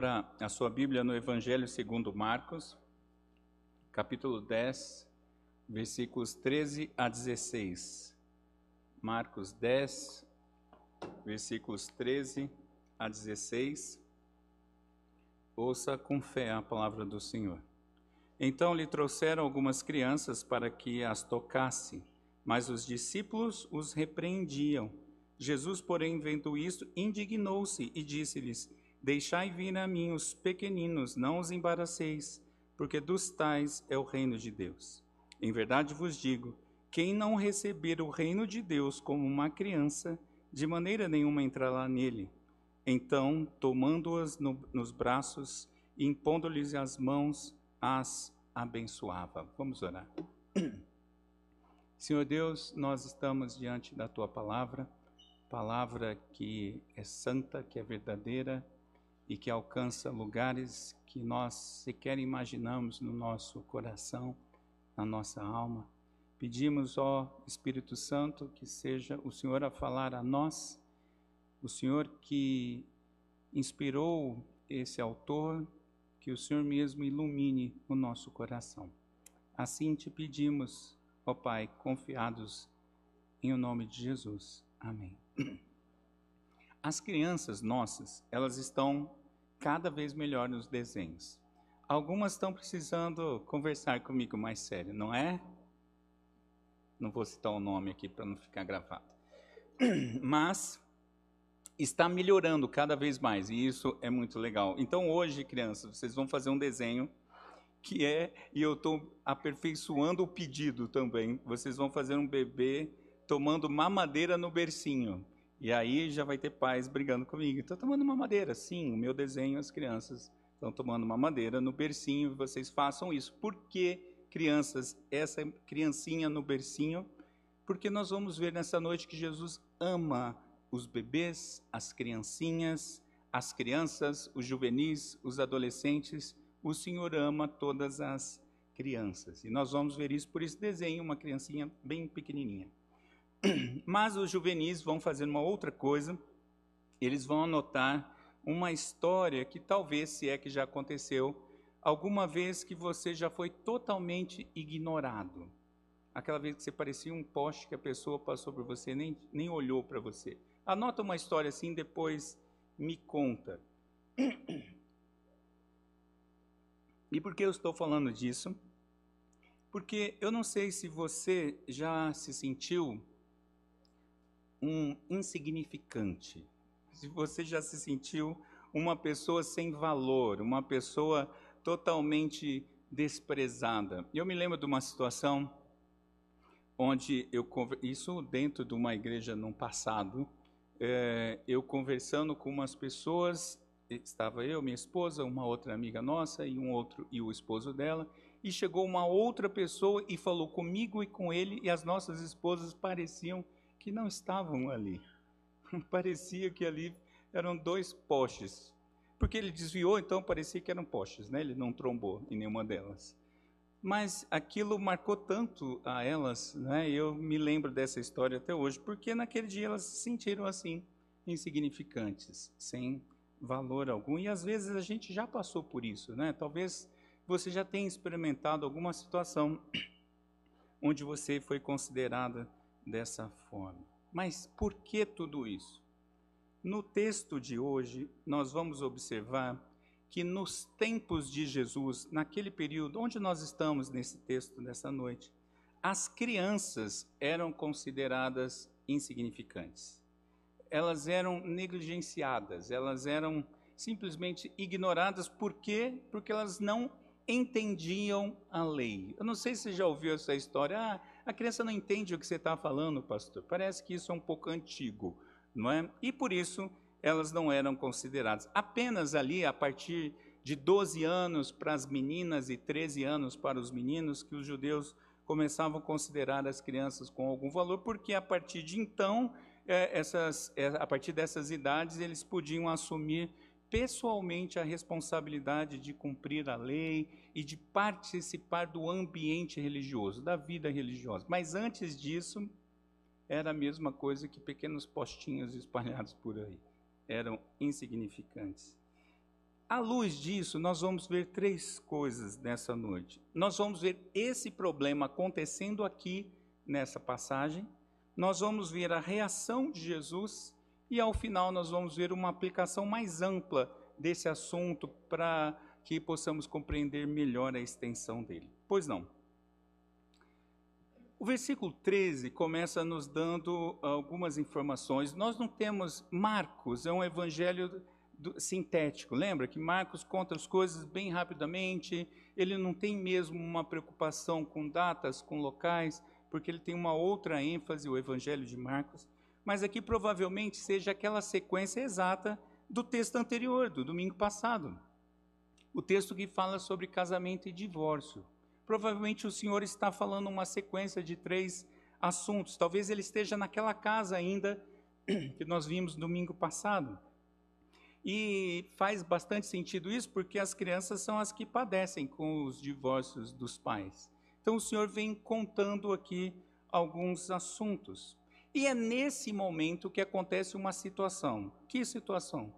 Para a sua Bíblia no Evangelho segundo Marcos, capítulo 10, versículos 13 a 16. Marcos 10, versículos 13 a 16. Ouça com fé a palavra do Senhor. Então lhe trouxeram algumas crianças para que as tocasse, mas os discípulos os repreendiam. Jesus, porém, vendo isto, indignou-se e disse-lhes: Deixai vir a mim os pequeninos, não os embaraceis, porque dos tais é o reino de Deus. Em verdade vos digo: quem não receber o reino de Deus como uma criança, de maneira nenhuma entrará nele. Então, tomando-as no, nos braços e impondo-lhes as mãos, as abençoava. Vamos orar. Senhor Deus, nós estamos diante da tua palavra, palavra que é santa, que é verdadeira e que alcança lugares que nós sequer imaginamos no nosso coração, na nossa alma. Pedimos, ó Espírito Santo, que seja o Senhor a falar a nós, o Senhor que inspirou esse autor, que o Senhor mesmo ilumine o nosso coração. Assim te pedimos, ó Pai, confiados em o nome de Jesus. Amém. As crianças nossas, elas estão cada vez melhor nos desenhos. Algumas estão precisando conversar comigo mais sério, não é? Não vou citar o nome aqui para não ficar gravado. Mas está melhorando cada vez mais e isso é muito legal. Então hoje, crianças, vocês vão fazer um desenho que é, e eu estou aperfeiçoando o pedido também. Vocês vão fazer um bebê tomando mamadeira no bercinho. E aí já vai ter pais brigando comigo. Estou tomando mamadeira. Sim, o meu desenho, as crianças estão tomando mamadeira no bercinho. Vocês façam isso. Por que, crianças, essa criancinha no bercinho? Porque nós vamos ver nessa noite que Jesus ama os bebês, as criancinhas, as crianças, os juvenis, os adolescentes. O Senhor ama todas as crianças. E nós vamos ver isso por esse desenho, uma criancinha bem pequenininha. Mas os juvenis vão fazer uma outra coisa, eles vão anotar uma história que talvez, se é que já aconteceu, alguma vez que você já foi totalmente ignorado. Aquela vez que você parecia um poste que a pessoa passou por você, nem, nem olhou para você. Anota uma história assim, depois me conta. E por que eu estou falando disso? Porque eu não sei se você já se sentiu um insignificante, se você já se sentiu uma pessoa sem valor, uma pessoa totalmente desprezada. Eu me lembro de uma situação onde eu isso dentro de uma igreja no passado, é, eu conversando com umas pessoas, estava eu, minha esposa, uma outra amiga nossa e um outro e o esposo dela, e chegou uma outra pessoa e falou comigo e com ele e as nossas esposas pareciam que não estavam ali. Parecia que ali eram dois postes. Porque ele desviou, então parecia que eram postes, né? Ele não trombou em nenhuma delas. Mas aquilo marcou tanto a elas, né? Eu me lembro dessa história até hoje, porque naquele dia elas se sentiram assim, insignificantes, sem valor algum. E às vezes a gente já passou por isso, né? Talvez você já tenha experimentado alguma situação onde você foi considerada dessa forma. Mas por que tudo isso? No texto de hoje, nós vamos observar que nos tempos de Jesus, naquele período, onde nós estamos nesse texto dessa noite, as crianças eram consideradas insignificantes. Elas eram negligenciadas, elas eram simplesmente ignoradas. Por quê? Porque elas não entendiam a lei. Eu não sei se você já ouviu essa história. Ah, a criança não entende o que você está falando, pastor. Parece que isso é um pouco antigo, não é? E por isso elas não eram consideradas. Apenas ali, a partir de 12 anos para as meninas e 13 anos para os meninos, que os judeus começavam a considerar as crianças com algum valor, porque a partir de então, é, essas, é, a partir dessas idades, eles podiam assumir pessoalmente a responsabilidade de cumprir a lei e de participar do ambiente religioso, da vida religiosa. Mas antes disso, era a mesma coisa que pequenos postinhos espalhados por aí. Eram insignificantes. à luz disso, nós vamos ver três coisas nessa noite. Nós vamos ver esse problema acontecendo aqui nessa passagem, nós vamos ver a reação de Jesus e ao final nós vamos ver uma aplicação mais ampla desse assunto para que possamos compreender melhor a extensão dele. Pois não. O versículo 13 começa nos dando algumas informações. Nós não temos Marcos, é um evangelho sintético. Lembra que Marcos conta as coisas bem rapidamente, ele não tem mesmo uma preocupação com datas, com locais, porque ele tem uma outra ênfase, o evangelho de Marcos. Mas aqui provavelmente seja aquela sequência exata do texto anterior, do domingo passado. O texto que fala sobre casamento e divórcio. Provavelmente o Senhor está falando uma sequência de três assuntos. Talvez ele esteja naquela casa ainda que nós vimos domingo passado. E faz bastante sentido isso porque as crianças são as que padecem com os divórcios dos pais. Então o Senhor vem contando aqui alguns assuntos. E é nesse momento que acontece uma situação. Que situação?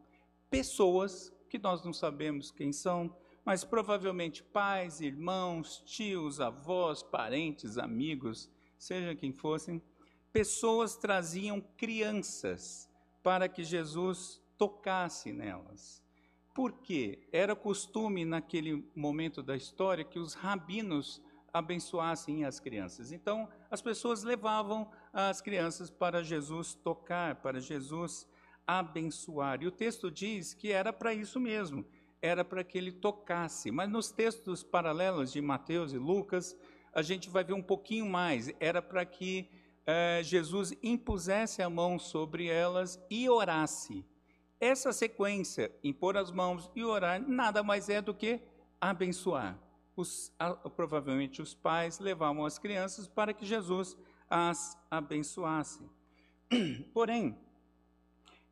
Pessoas que nós não sabemos quem são, mas provavelmente pais, irmãos, tios, avós, parentes, amigos, seja quem fossem, pessoas traziam crianças para que Jesus tocasse nelas. Por quê? Era costume naquele momento da história que os rabinos abençoassem as crianças. Então, as pessoas levavam as crianças para Jesus tocar, para Jesus abençoar. E o texto diz que era para isso mesmo era para que ele tocasse. Mas nos textos paralelos de Mateus e Lucas, a gente vai ver um pouquinho mais. Era para que eh, Jesus impusesse a mão sobre elas e orasse. Essa sequência, impor as mãos e orar, nada mais é do que abençoar. Os, provavelmente os pais levavam as crianças para que Jesus as abençoasse. Porém,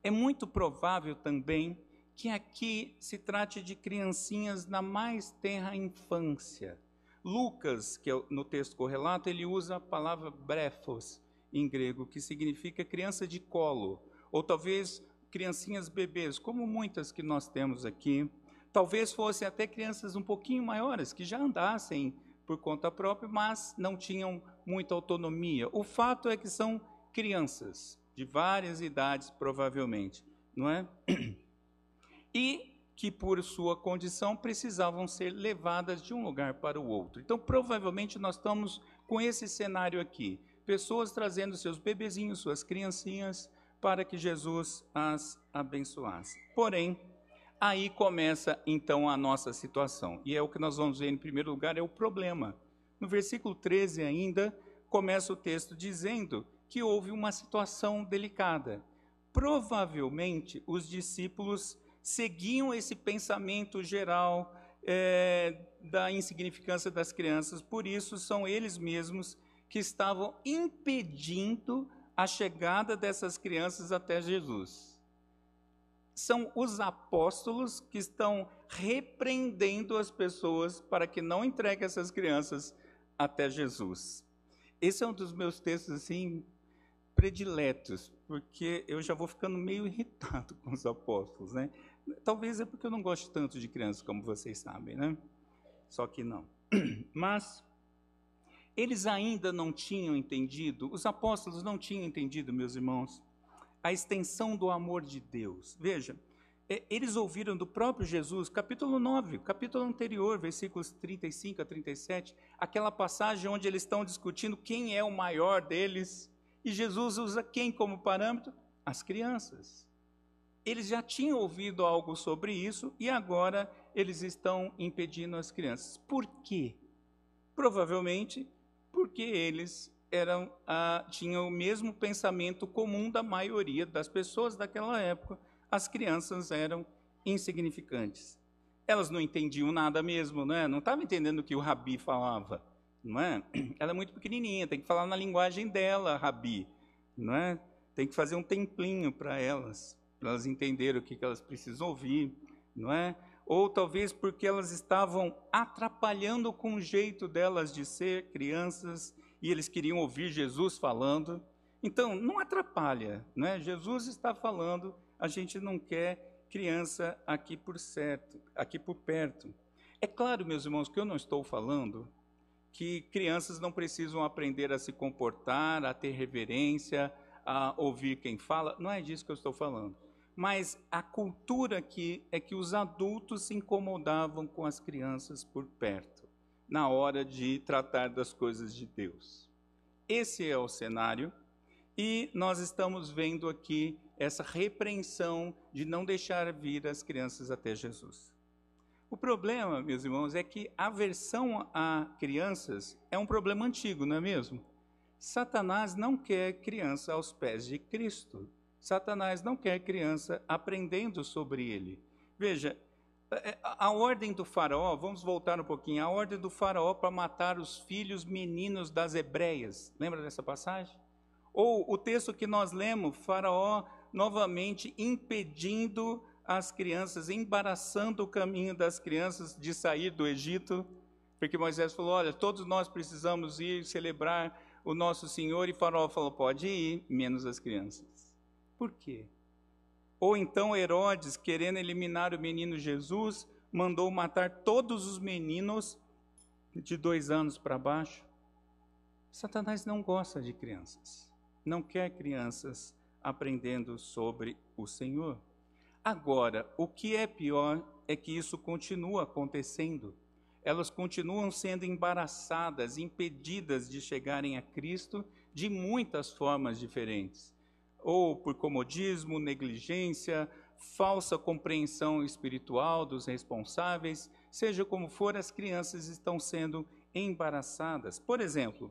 é muito provável também que aqui se trate de criancinhas na mais tenra infância. Lucas, que é no texto correlato, ele usa a palavra brefos em grego, que significa criança de colo, ou talvez criancinhas bebês, como muitas que nós temos aqui. Talvez fossem até crianças um pouquinho maiores, que já andassem por conta própria, mas não tinham muita autonomia. O fato é que são crianças de várias idades, provavelmente, não é? e que, por sua condição, precisavam ser levadas de um lugar para o outro. Então, provavelmente, nós estamos com esse cenário aqui: pessoas trazendo seus bebezinhos, suas criancinhas, para que Jesus as abençoasse. Porém, aí começa então a nossa situação, e é o que nós vamos ver em primeiro lugar: é o problema. No versículo 13 ainda, começa o texto dizendo que houve uma situação delicada. Provavelmente os discípulos seguiam esse pensamento geral é, da insignificância das crianças, por isso são eles mesmos que estavam impedindo a chegada dessas crianças até Jesus. São os apóstolos que estão repreendendo as pessoas para que não entreguem essas crianças até Jesus. Esse é um dos meus textos assim prediletos, porque eu já vou ficando meio irritado com os apóstolos, né? Talvez é porque eu não gosto tanto de crianças, como vocês sabem, né? Só que não. Mas eles ainda não tinham entendido, os apóstolos não tinham entendido, meus irmãos, a extensão do amor de Deus. Veja, é, eles ouviram do próprio Jesus, capítulo 9, capítulo anterior, versículos 35 a 37, aquela passagem onde eles estão discutindo quem é o maior deles, e Jesus usa quem como parâmetro? As crianças. Eles já tinham ouvido algo sobre isso e agora eles estão impedindo as crianças. Por quê? Provavelmente porque eles eram, ah, tinham o mesmo pensamento comum da maioria das pessoas daquela época. As crianças eram insignificantes. Elas não entendiam nada mesmo, não é? Não estavam entendendo o que o Rabi falava, não é? Ela é muito pequenininha, tem que falar na linguagem dela, Rabi, não é? Tem que fazer um templinho para elas para elas entenderem o que, que elas precisam ouvir, não é? Ou talvez porque elas estavam atrapalhando com o jeito delas de ser crianças e eles queriam ouvir Jesus falando. Então, não atrapalha, não é? Jesus está falando, a gente não quer criança aqui por certo, aqui por perto. É claro, meus irmãos, que eu não estou falando que crianças não precisam aprender a se comportar, a ter reverência, a ouvir quem fala. Não é disso que eu estou falando. Mas a cultura aqui é que os adultos se incomodavam com as crianças por perto, na hora de tratar das coisas de Deus. Esse é o cenário, e nós estamos vendo aqui essa repreensão de não deixar vir as crianças até Jesus. O problema, meus irmãos, é que a aversão a crianças é um problema antigo, não é mesmo? Satanás não quer criança aos pés de Cristo. Satanás não quer criança aprendendo sobre ele. Veja, a ordem do faraó, vamos voltar um pouquinho, a ordem do faraó para matar os filhos meninos das hebreias. Lembra dessa passagem? Ou o texto que nós lemos, faraó novamente impedindo as crianças, embaraçando o caminho das crianças de sair do Egito, porque Moisés falou: Olha, todos nós precisamos ir celebrar o nosso Senhor, e Faraó falou: Pode ir, menos as crianças. Por quê? Ou então Herodes, querendo eliminar o menino Jesus, mandou matar todos os meninos de dois anos para baixo. Satanás não gosta de crianças, não quer crianças aprendendo sobre o Senhor. Agora, o que é pior é que isso continua acontecendo. Elas continuam sendo embaraçadas, impedidas de chegarem a Cristo de muitas formas diferentes. Ou por comodismo, negligência, falsa compreensão espiritual dos responsáveis, seja como for, as crianças estão sendo embaraçadas. Por exemplo,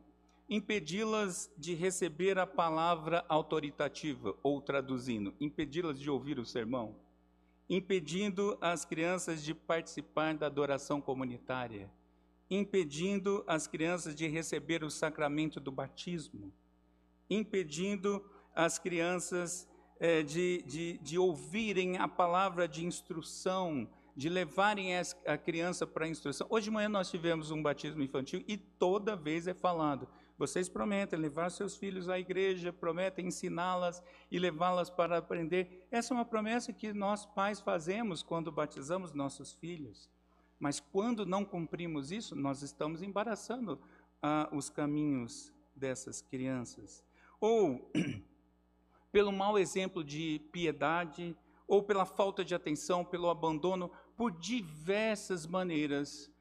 impedi-las de receber a palavra autoritativa, ou traduzindo, impedi-las de ouvir o sermão, impedindo as crianças de participar da adoração comunitária, impedindo as crianças de receber o sacramento do batismo, impedindo as crianças é, de, de, de ouvirem a palavra de instrução, de levarem a criança para a instrução. Hoje de manhã nós tivemos um batismo infantil e toda vez é falado: vocês prometem levar seus filhos à igreja, prometem ensiná-las e levá-las para aprender. Essa é uma promessa que nós pais fazemos quando batizamos nossos filhos. Mas quando não cumprimos isso, nós estamos embaraçando ah, os caminhos dessas crianças. Ou pelo mau exemplo de piedade, ou pela falta de atenção, pelo abandono, por diversas maneiras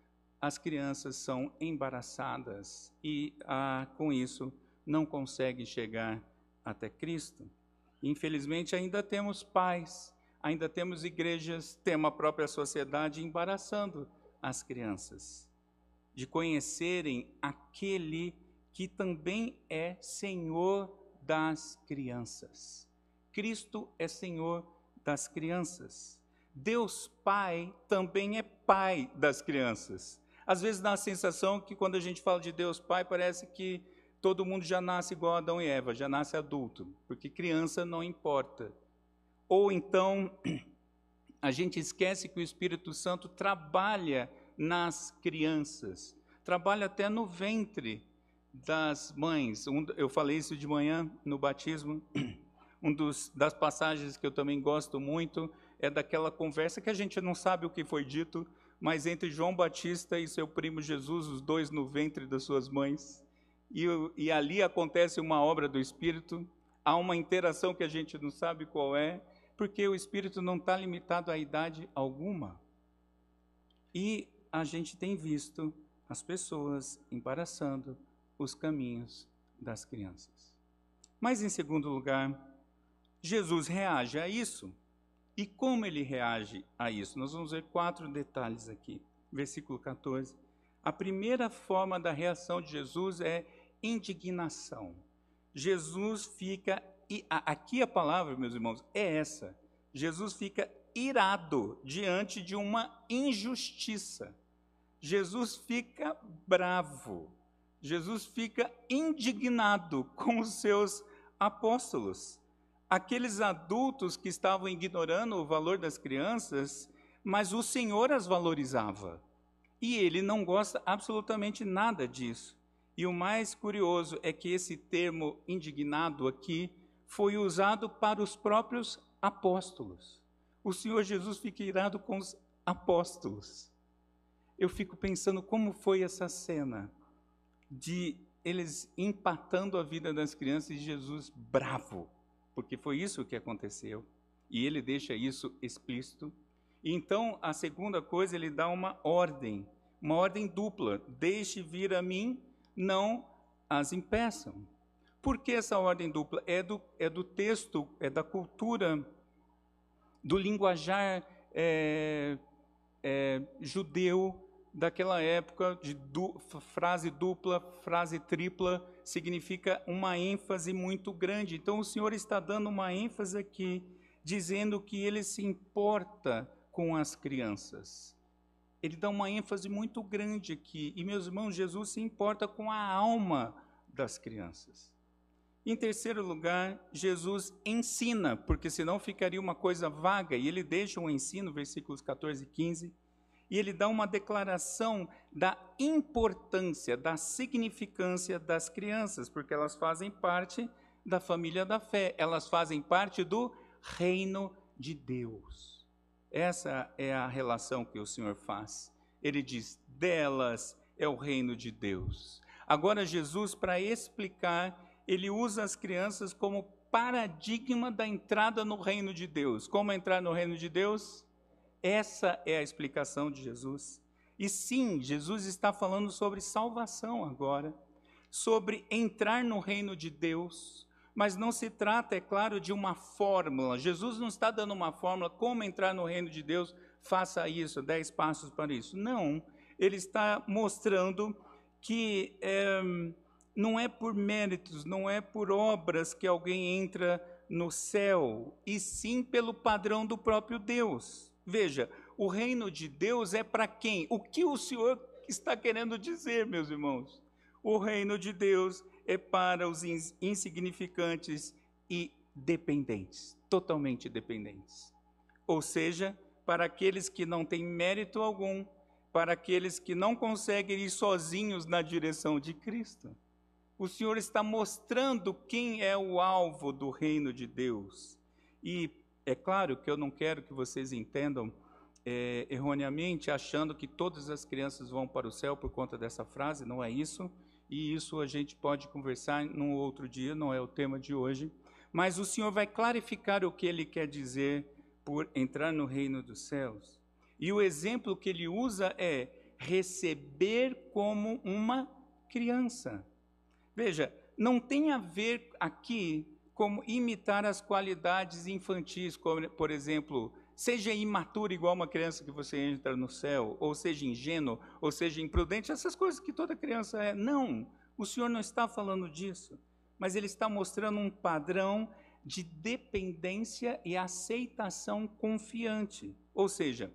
as crianças são embaraçadas e, ah, com isso, não conseguem chegar até Cristo. Infelizmente, ainda temos pais, ainda temos igrejas, temos a própria sociedade embaraçando as crianças de conhecerem aquele que também é Senhor das crianças. Cristo é Senhor das crianças. Deus Pai também é Pai das crianças. Às vezes dá a sensação que quando a gente fala de Deus Pai, parece que todo mundo já nasce igual a Adão e Eva, já nasce adulto, porque criança não importa. Ou então a gente esquece que o Espírito Santo trabalha nas crianças, trabalha até no ventre das mães. eu falei isso de manhã no batismo. Um dos, das passagens que eu também gosto muito é daquela conversa que a gente não sabe o que foi dito, mas entre João Batista e seu primo Jesus, os dois no ventre das suas mães, e, e ali acontece uma obra do Espírito, há uma interação que a gente não sabe qual é, porque o Espírito não está limitado a idade alguma. E a gente tem visto as pessoas embaraçando os caminhos das crianças. Mas, em segundo lugar, Jesus reage a isso. E como ele reage a isso? Nós vamos ver quatro detalhes aqui. Versículo 14. A primeira forma da reação de Jesus é indignação. Jesus fica, aqui a palavra, meus irmãos, é essa. Jesus fica irado diante de uma injustiça. Jesus fica bravo. Jesus fica indignado com os seus apóstolos aqueles adultos que estavam ignorando o valor das crianças, mas o Senhor as valorizava. E ele não gosta absolutamente nada disso. E o mais curioso é que esse termo indignado aqui foi usado para os próprios apóstolos. o Senhor Jesus fica irado com os apóstolos. Eu fico pensando como foi essa cena de eles empatando a vida das crianças e Jesus bravo, porque foi isso que aconteceu. E ele deixa isso explícito. E então, a segunda coisa, ele dá uma ordem, uma ordem dupla: deixe vir a mim, não as impeçam. Por que essa ordem dupla? É do, é do texto, é da cultura, do linguajar é, é, judeu daquela época, de du, frase dupla, frase tripla, significa uma ênfase muito grande. Então, o Senhor está dando uma ênfase aqui, dizendo que ele se importa com as crianças. Ele dá uma ênfase muito grande aqui. E, meus irmãos, Jesus se importa com a alma das crianças. Em terceiro lugar, Jesus ensina, porque senão ficaria uma coisa vaga, e ele deixa um ensino, versículos 14 e 15, e ele dá uma declaração da importância, da significância das crianças, porque elas fazem parte da família da fé, elas fazem parte do reino de Deus. Essa é a relação que o Senhor faz. Ele diz: delas é o reino de Deus. Agora, Jesus, para explicar, ele usa as crianças como paradigma da entrada no reino de Deus. Como entrar no reino de Deus? Essa é a explicação de Jesus. E sim, Jesus está falando sobre salvação agora, sobre entrar no reino de Deus, mas não se trata, é claro, de uma fórmula. Jesus não está dando uma fórmula como entrar no reino de Deus, faça isso, dez passos para isso. Não, ele está mostrando que é, não é por méritos, não é por obras que alguém entra no céu, e sim pelo padrão do próprio Deus. Veja, o reino de Deus é para quem? O que o Senhor está querendo dizer, meus irmãos? O reino de Deus é para os insignificantes e dependentes, totalmente dependentes. Ou seja, para aqueles que não têm mérito algum, para aqueles que não conseguem ir sozinhos na direção de Cristo. O Senhor está mostrando quem é o alvo do reino de Deus. E é claro que eu não quero que vocês entendam é, erroneamente, achando que todas as crianças vão para o céu por conta dessa frase, não é isso. E isso a gente pode conversar num outro dia, não é o tema de hoje. Mas o Senhor vai clarificar o que ele quer dizer por entrar no reino dos céus. E o exemplo que ele usa é receber como uma criança. Veja, não tem a ver aqui como imitar as qualidades infantis, como, por exemplo, seja imaturo igual uma criança que você entra no céu, ou seja ingênuo, ou seja imprudente, essas coisas que toda criança é. Não, o Senhor não está falando disso, mas ele está mostrando um padrão de dependência e aceitação confiante. Ou seja,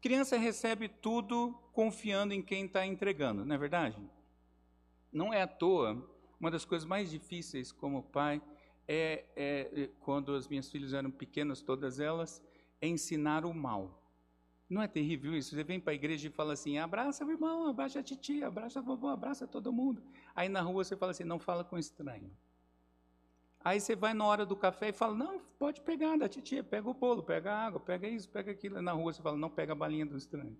Criança recebe tudo confiando em quem está entregando, não é verdade? Não é à toa, uma das coisas mais difíceis como pai é, é quando as minhas filhas eram pequenas, todas elas, é ensinar o mal. Não é terrível isso? Você vem para a igreja e fala assim: abraça o irmão, abraça a titia, abraça a vovó, abraça todo mundo. Aí na rua você fala assim: não fala com estranho. Aí você vai na hora do café e fala, não, pode pegar da titia, pega o bolo, pega a água, pega isso, pega aquilo. Na rua você fala, não, pega a balinha do estranho.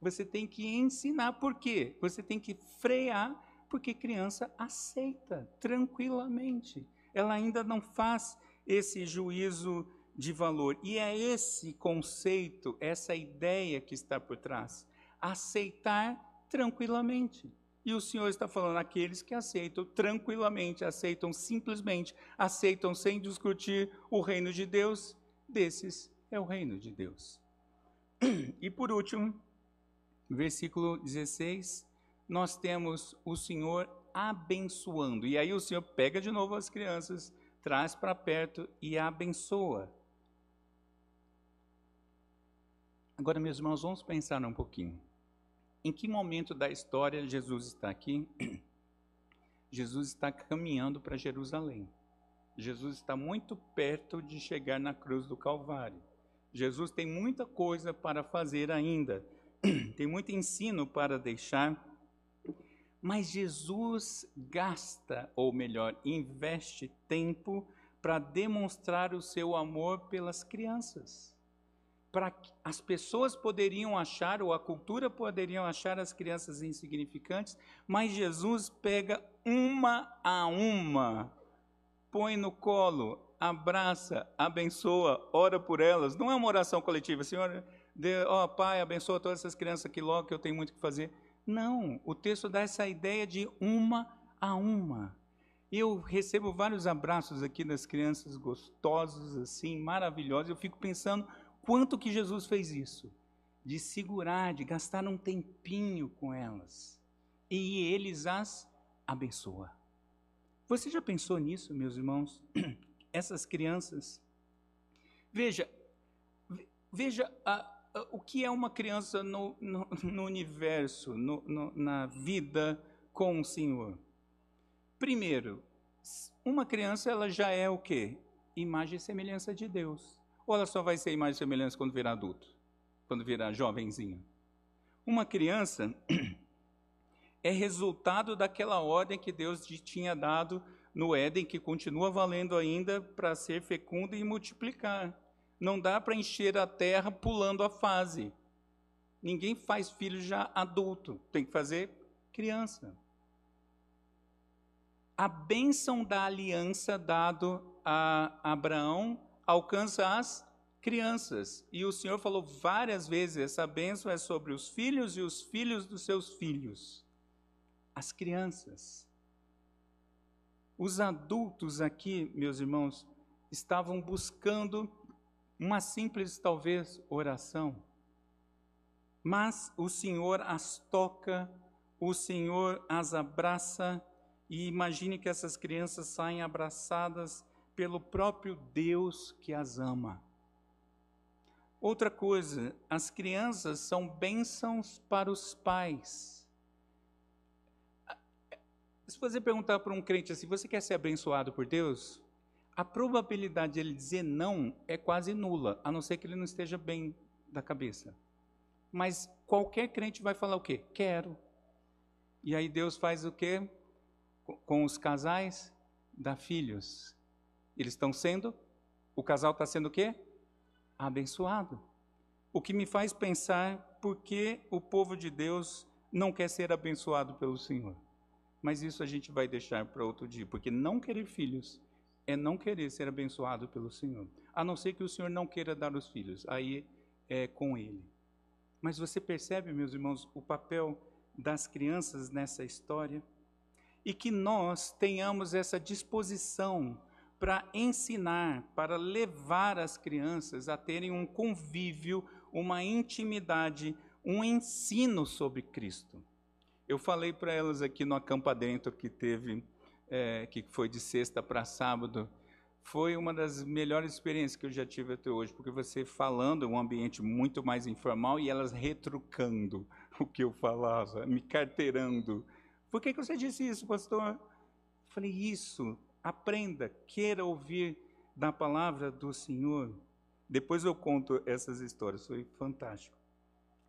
Você tem que ensinar, por quê? Você tem que frear, porque criança aceita tranquilamente. Ela ainda não faz esse juízo de valor. E é esse conceito, essa ideia que está por trás. Aceitar tranquilamente. E o Senhor está falando aqueles que aceitam tranquilamente, aceitam simplesmente, aceitam sem discutir o reino de Deus, desses é o reino de Deus. E por último, versículo 16, nós temos o Senhor abençoando. E aí o Senhor pega de novo as crianças, traz para perto e abençoa. Agora, meus irmãos, vamos pensar um pouquinho. Em que momento da história Jesus está aqui? Jesus está caminhando para Jerusalém. Jesus está muito perto de chegar na cruz do Calvário. Jesus tem muita coisa para fazer ainda, tem muito ensino para deixar, mas Jesus gasta, ou melhor, investe tempo para demonstrar o seu amor pelas crianças. para as pessoas poderiam achar ou a cultura poderiam achar as crianças insignificantes, mas Jesus pega uma a uma, põe no colo, abraça, abençoa, ora por elas. Não é uma oração coletiva, Senhor, ó oh, Pai, abençoa todas essas crianças aqui logo que eu tenho muito que fazer. Não, o texto dá essa ideia de uma a uma. Eu recebo vários abraços aqui das crianças gostosos, assim, maravilhosos. Eu fico pensando quanto que Jesus fez isso, de segurar, de gastar um tempinho com elas. E eles as abençoa. Você já pensou nisso, meus irmãos? Essas crianças. Veja, veja a, o que é uma criança no, no, no universo, no, na vida com o Senhor. Primeiro, uma criança ela já é o quê? Imagem e semelhança de Deus. Ou ela só vai ser imagem e semelhança quando virar adulto? Quando virar jovenzinho? Uma criança é resultado daquela ordem que Deus tinha dado no Éden, que continua valendo ainda para ser fecundo e multiplicar. Não dá para encher a terra pulando a fase. Ninguém faz filho já adulto, tem que fazer criança a bênção da aliança dado a Abraão alcança as crianças. E o Senhor falou várias vezes: essa bênção é sobre os filhos e os filhos dos seus filhos. As crianças. Os adultos aqui, meus irmãos, estavam buscando uma simples, talvez, oração. Mas o Senhor as toca, o Senhor as abraça e imagine que essas crianças saem abraçadas pelo próprio Deus que as ama. Outra coisa, as crianças são bênçãos para os pais. Se você perguntar para um crente assim, você quer ser abençoado por Deus? A probabilidade de ele dizer não é quase nula, a não ser que ele não esteja bem da cabeça. Mas qualquer crente vai falar o quê? Quero. E aí Deus faz o quê? com os casais, dá filhos. Eles estão sendo, o casal está sendo o quê? Abençoado. O que me faz pensar por que o povo de Deus não quer ser abençoado pelo Senhor. Mas isso a gente vai deixar para outro dia, porque não querer filhos é não querer ser abençoado pelo Senhor. A não ser que o Senhor não queira dar os filhos, aí é com Ele. Mas você percebe, meus irmãos, o papel das crianças nessa história? e que nós tenhamos essa disposição para ensinar, para levar as crianças a terem um convívio, uma intimidade, um ensino sobre Cristo. Eu falei para elas aqui no acampadento que teve, é, que foi de sexta para sábado, foi uma das melhores experiências que eu já tive até hoje, porque você falando, um ambiente muito mais informal e elas retrucando o que eu falava, me carteirando, por que, que você disse isso, pastor? Eu falei, isso, aprenda, queira ouvir da palavra do Senhor. Depois eu conto essas histórias, foi fantástico.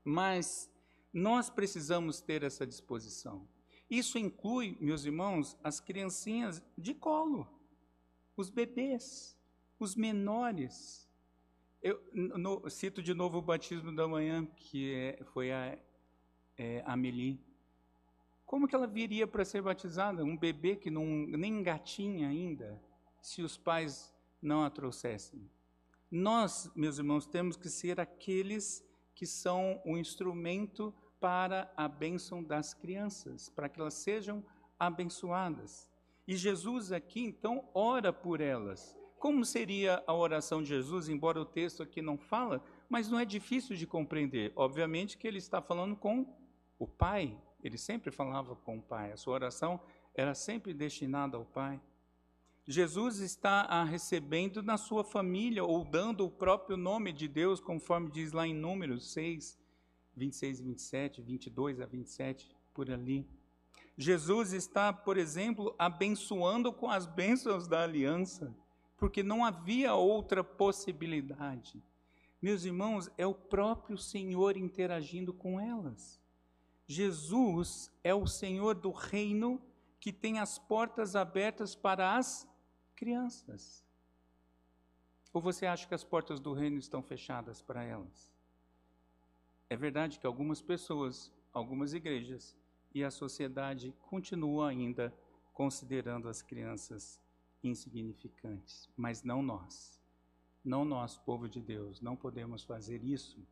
Mas nós precisamos ter essa disposição. Isso inclui, meus irmãos, as criancinhas de colo, os bebês, os menores. Eu no, cito de novo o batismo da manhã, que é, foi a é, Amelie. Como que ela viria para ser batizada? Um bebê que não, nem engatinha ainda, se os pais não a trouxessem. Nós, meus irmãos, temos que ser aqueles que são o instrumento para a bênção das crianças, para que elas sejam abençoadas. E Jesus aqui, então, ora por elas. Como seria a oração de Jesus, embora o texto aqui não fala, mas não é difícil de compreender. Obviamente que ele está falando com o Pai, ele sempre falava com o Pai, a sua oração era sempre destinada ao Pai. Jesus está a recebendo na sua família, ou dando o próprio nome de Deus, conforme diz lá em Números 6, 26 e 27, 22 a 27, por ali. Jesus está, por exemplo, abençoando com as bênçãos da aliança, porque não havia outra possibilidade. Meus irmãos, é o próprio Senhor interagindo com elas. Jesus é o Senhor do reino que tem as portas abertas para as crianças. Ou você acha que as portas do reino estão fechadas para elas? É verdade que algumas pessoas, algumas igrejas e a sociedade continuam ainda considerando as crianças insignificantes, mas não nós. Não nós, povo de Deus, não podemos fazer isso.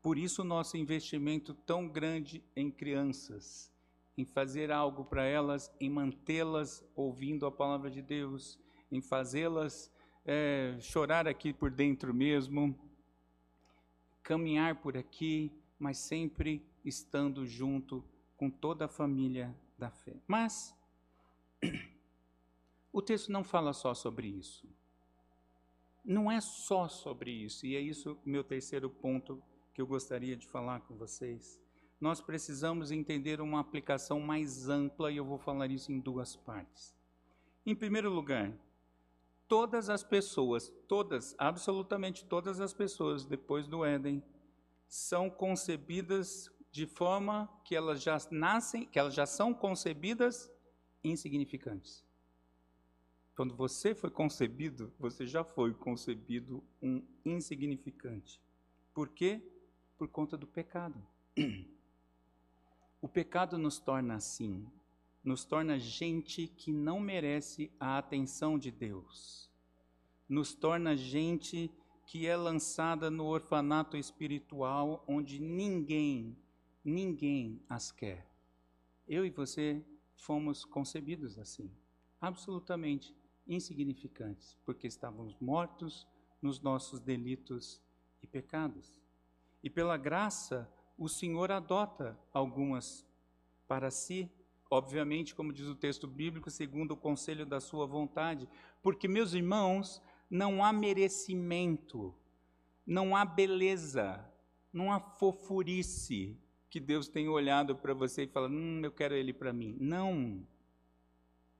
Por isso, nosso investimento tão grande em crianças, em fazer algo para elas, em mantê-las ouvindo a palavra de Deus, em fazê-las é, chorar aqui por dentro mesmo, caminhar por aqui, mas sempre estando junto com toda a família da fé. Mas o texto não fala só sobre isso. Não é só sobre isso, e é isso meu terceiro ponto que eu gostaria de falar com vocês. Nós precisamos entender uma aplicação mais ampla e eu vou falar isso em duas partes. Em primeiro lugar, todas as pessoas, todas, absolutamente todas as pessoas depois do Éden, são concebidas de forma que elas já nascem, que elas já são concebidas insignificantes. Quando você foi concebido, você já foi concebido um insignificante. Por quê? Por conta do pecado. O pecado nos torna assim, nos torna gente que não merece a atenção de Deus, nos torna gente que é lançada no orfanato espiritual onde ninguém, ninguém as quer. Eu e você fomos concebidos assim, absolutamente insignificantes, porque estávamos mortos nos nossos delitos e pecados. E pela graça, o Senhor adota algumas para si obviamente, como diz o texto bíblico, segundo o conselho da sua vontade, porque, meus irmãos, não há merecimento, não há beleza, não há fofurice que Deus tenha olhado para você e falado, hum, eu quero ele para mim. Não.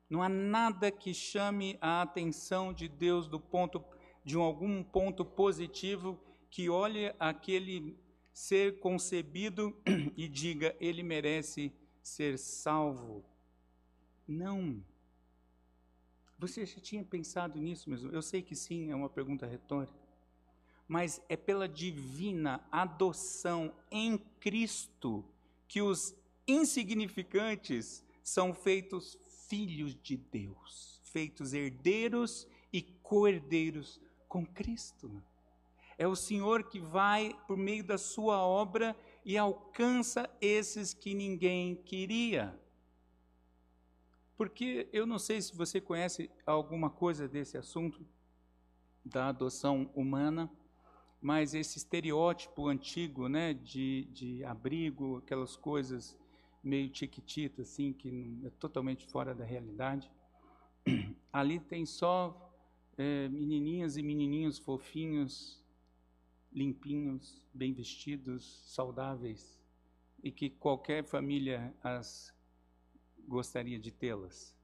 Não há nada que chame a atenção de Deus do ponto de algum ponto positivo que olhe aquele ser concebido e diga ele merece ser salvo. Não. Você já tinha pensado nisso mesmo? Eu sei que sim, é uma pergunta retórica. Mas é pela divina adoção em Cristo que os insignificantes são feitos filhos de Deus, feitos herdeiros e co-herdeiros com Cristo. É o Senhor que vai, por meio da sua obra, e alcança esses que ninguém queria. Porque eu não sei se você conhece alguma coisa desse assunto da adoção humana, mas esse estereótipo antigo, né, de, de abrigo, aquelas coisas meio tiquitita, assim, que é totalmente fora da realidade. Ali tem só é, menininhas e menininhos fofinhos limpinhos, bem vestidos, saudáveis e que qualquer família as gostaria de tê-las.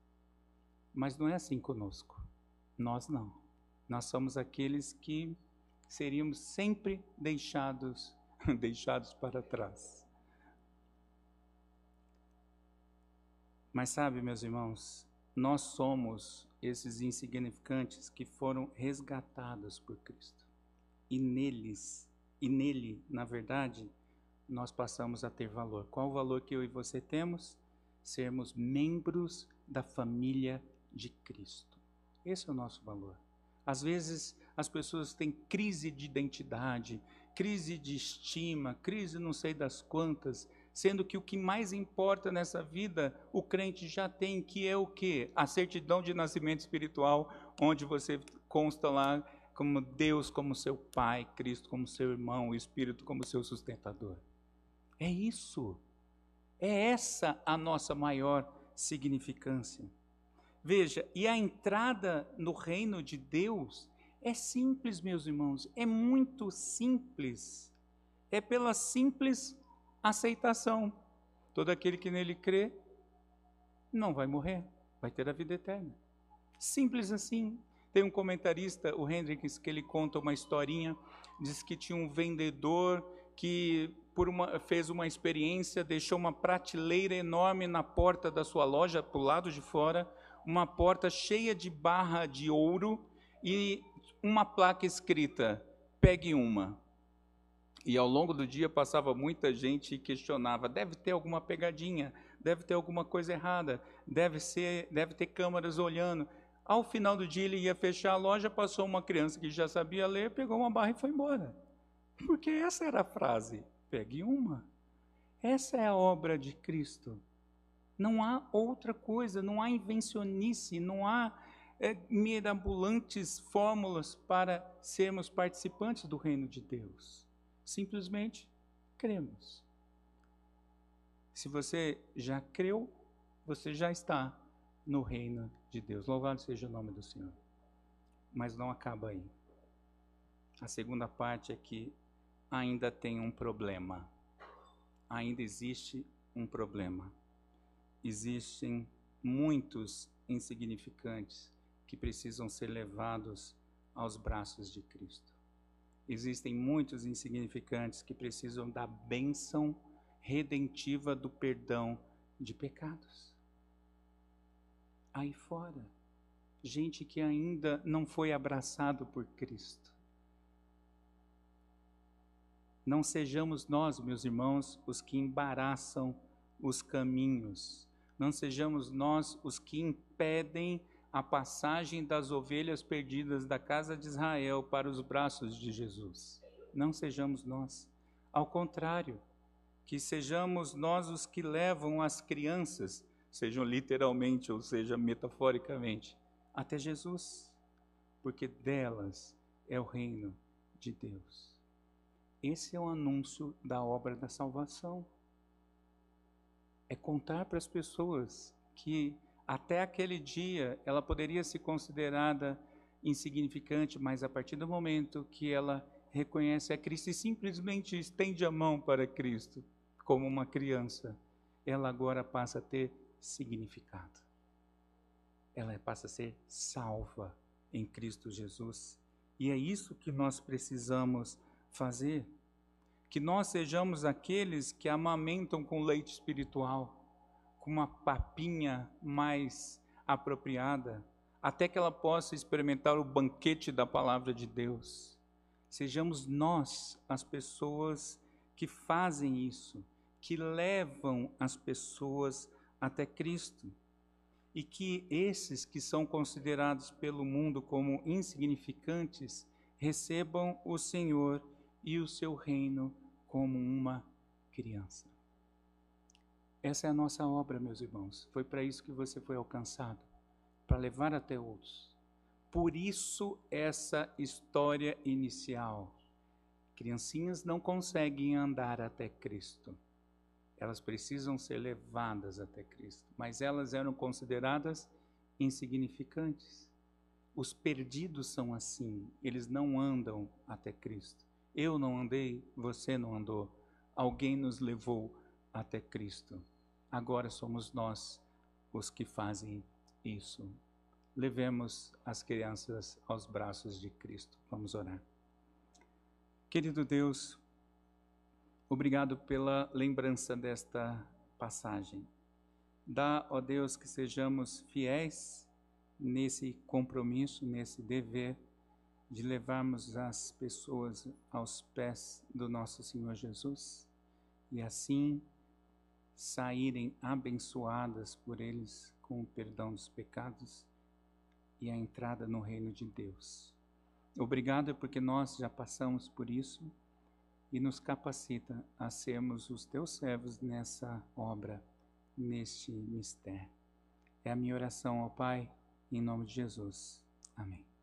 Mas não é assim conosco. Nós não. Nós somos aqueles que seríamos sempre deixados deixados para trás. Mas sabe, meus irmãos, nós somos esses insignificantes que foram resgatados por Cristo e neles, e nele, na verdade, nós passamos a ter valor. Qual o valor que eu e você temos? Sermos membros da família de Cristo. Esse é o nosso valor. Às vezes as pessoas têm crise de identidade, crise de estima, crise não sei das quantas, sendo que o que mais importa nessa vida o crente já tem, que é o que? A certidão de nascimento espiritual, onde você consta lá como Deus como seu pai, Cristo como seu irmão, o Espírito como seu sustentador. É isso. É essa a nossa maior significância. Veja, e a entrada no reino de Deus é simples, meus irmãos, é muito simples. É pela simples aceitação. Todo aquele que nele crê não vai morrer, vai ter a vida eterna. Simples assim. Tem um comentarista, o Hendricks, que ele conta uma historinha, diz que tinha um vendedor que uma, fez uma experiência, deixou uma prateleira enorme na porta da sua loja, para o lado de fora, uma porta cheia de barra de ouro, e uma placa escrita: pegue uma. E ao longo do dia passava muita gente e questionava: deve ter alguma pegadinha, deve ter alguma coisa errada, deve ser, deve ter câmeras olhando. Ao final do dia ele ia fechar a loja, passou uma criança que já sabia ler, pegou uma barra e foi embora. Porque essa era a frase: pegue uma. Essa é a obra de Cristo. Não há outra coisa, não há invencionice, não há é, mirabolantes fórmulas para sermos participantes do reino de Deus. Simplesmente cremos. Se você já creu, você já está no reino de Deus. Louvado seja o nome do Senhor. Mas não acaba aí. A segunda parte é que ainda tem um problema. Ainda existe um problema. Existem muitos insignificantes que precisam ser levados aos braços de Cristo. Existem muitos insignificantes que precisam da bênção redentiva do perdão de pecados. Aí fora, gente que ainda não foi abraçado por Cristo. Não sejamos nós, meus irmãos, os que embaraçam os caminhos. Não sejamos nós os que impedem a passagem das ovelhas perdidas da casa de Israel para os braços de Jesus. Não sejamos nós. Ao contrário, que sejamos nós os que levam as crianças, sejam literalmente ou seja metaforicamente, até Jesus, porque delas é o reino de Deus. Esse é o anúncio da obra da salvação. É contar para as pessoas que até aquele dia ela poderia ser considerada insignificante, mas a partir do momento que ela reconhece a Cristo e simplesmente estende a mão para Cristo, como uma criança, ela agora passa a ter significado. Ela passa a ser salva em Cristo Jesus. E é isso que nós precisamos fazer. Que nós sejamos aqueles que amamentam com leite espiritual com uma papinha mais apropriada, até que ela possa experimentar o banquete da palavra de Deus. Sejamos nós as pessoas que fazem isso, que levam as pessoas até Cristo. E que esses que são considerados pelo mundo como insignificantes recebam o Senhor e o seu reino como uma criança. Essa é a nossa obra, meus irmãos. Foi para isso que você foi alcançado para levar até outros. Por isso, essa história inicial. Criancinhas não conseguem andar até Cristo. Elas precisam ser levadas até Cristo. Mas elas eram consideradas insignificantes. Os perdidos são assim, eles não andam até Cristo. Eu não andei, você não andou. Alguém nos levou até Cristo. Agora somos nós os que fazem isso. Levemos as crianças aos braços de Cristo. Vamos orar. Querido Deus, obrigado pela lembrança desta passagem. Dá, ó Deus, que sejamos fiéis nesse compromisso, nesse dever de levarmos as pessoas aos pés do nosso Senhor Jesus e assim saírem abençoadas por eles com o perdão dos pecados e a entrada no reino de Deus. Obrigado porque nós já passamos por isso e nos capacita a sermos os teus servos nessa obra, neste mistério. É a minha oração ao Pai, em nome de Jesus. Amém.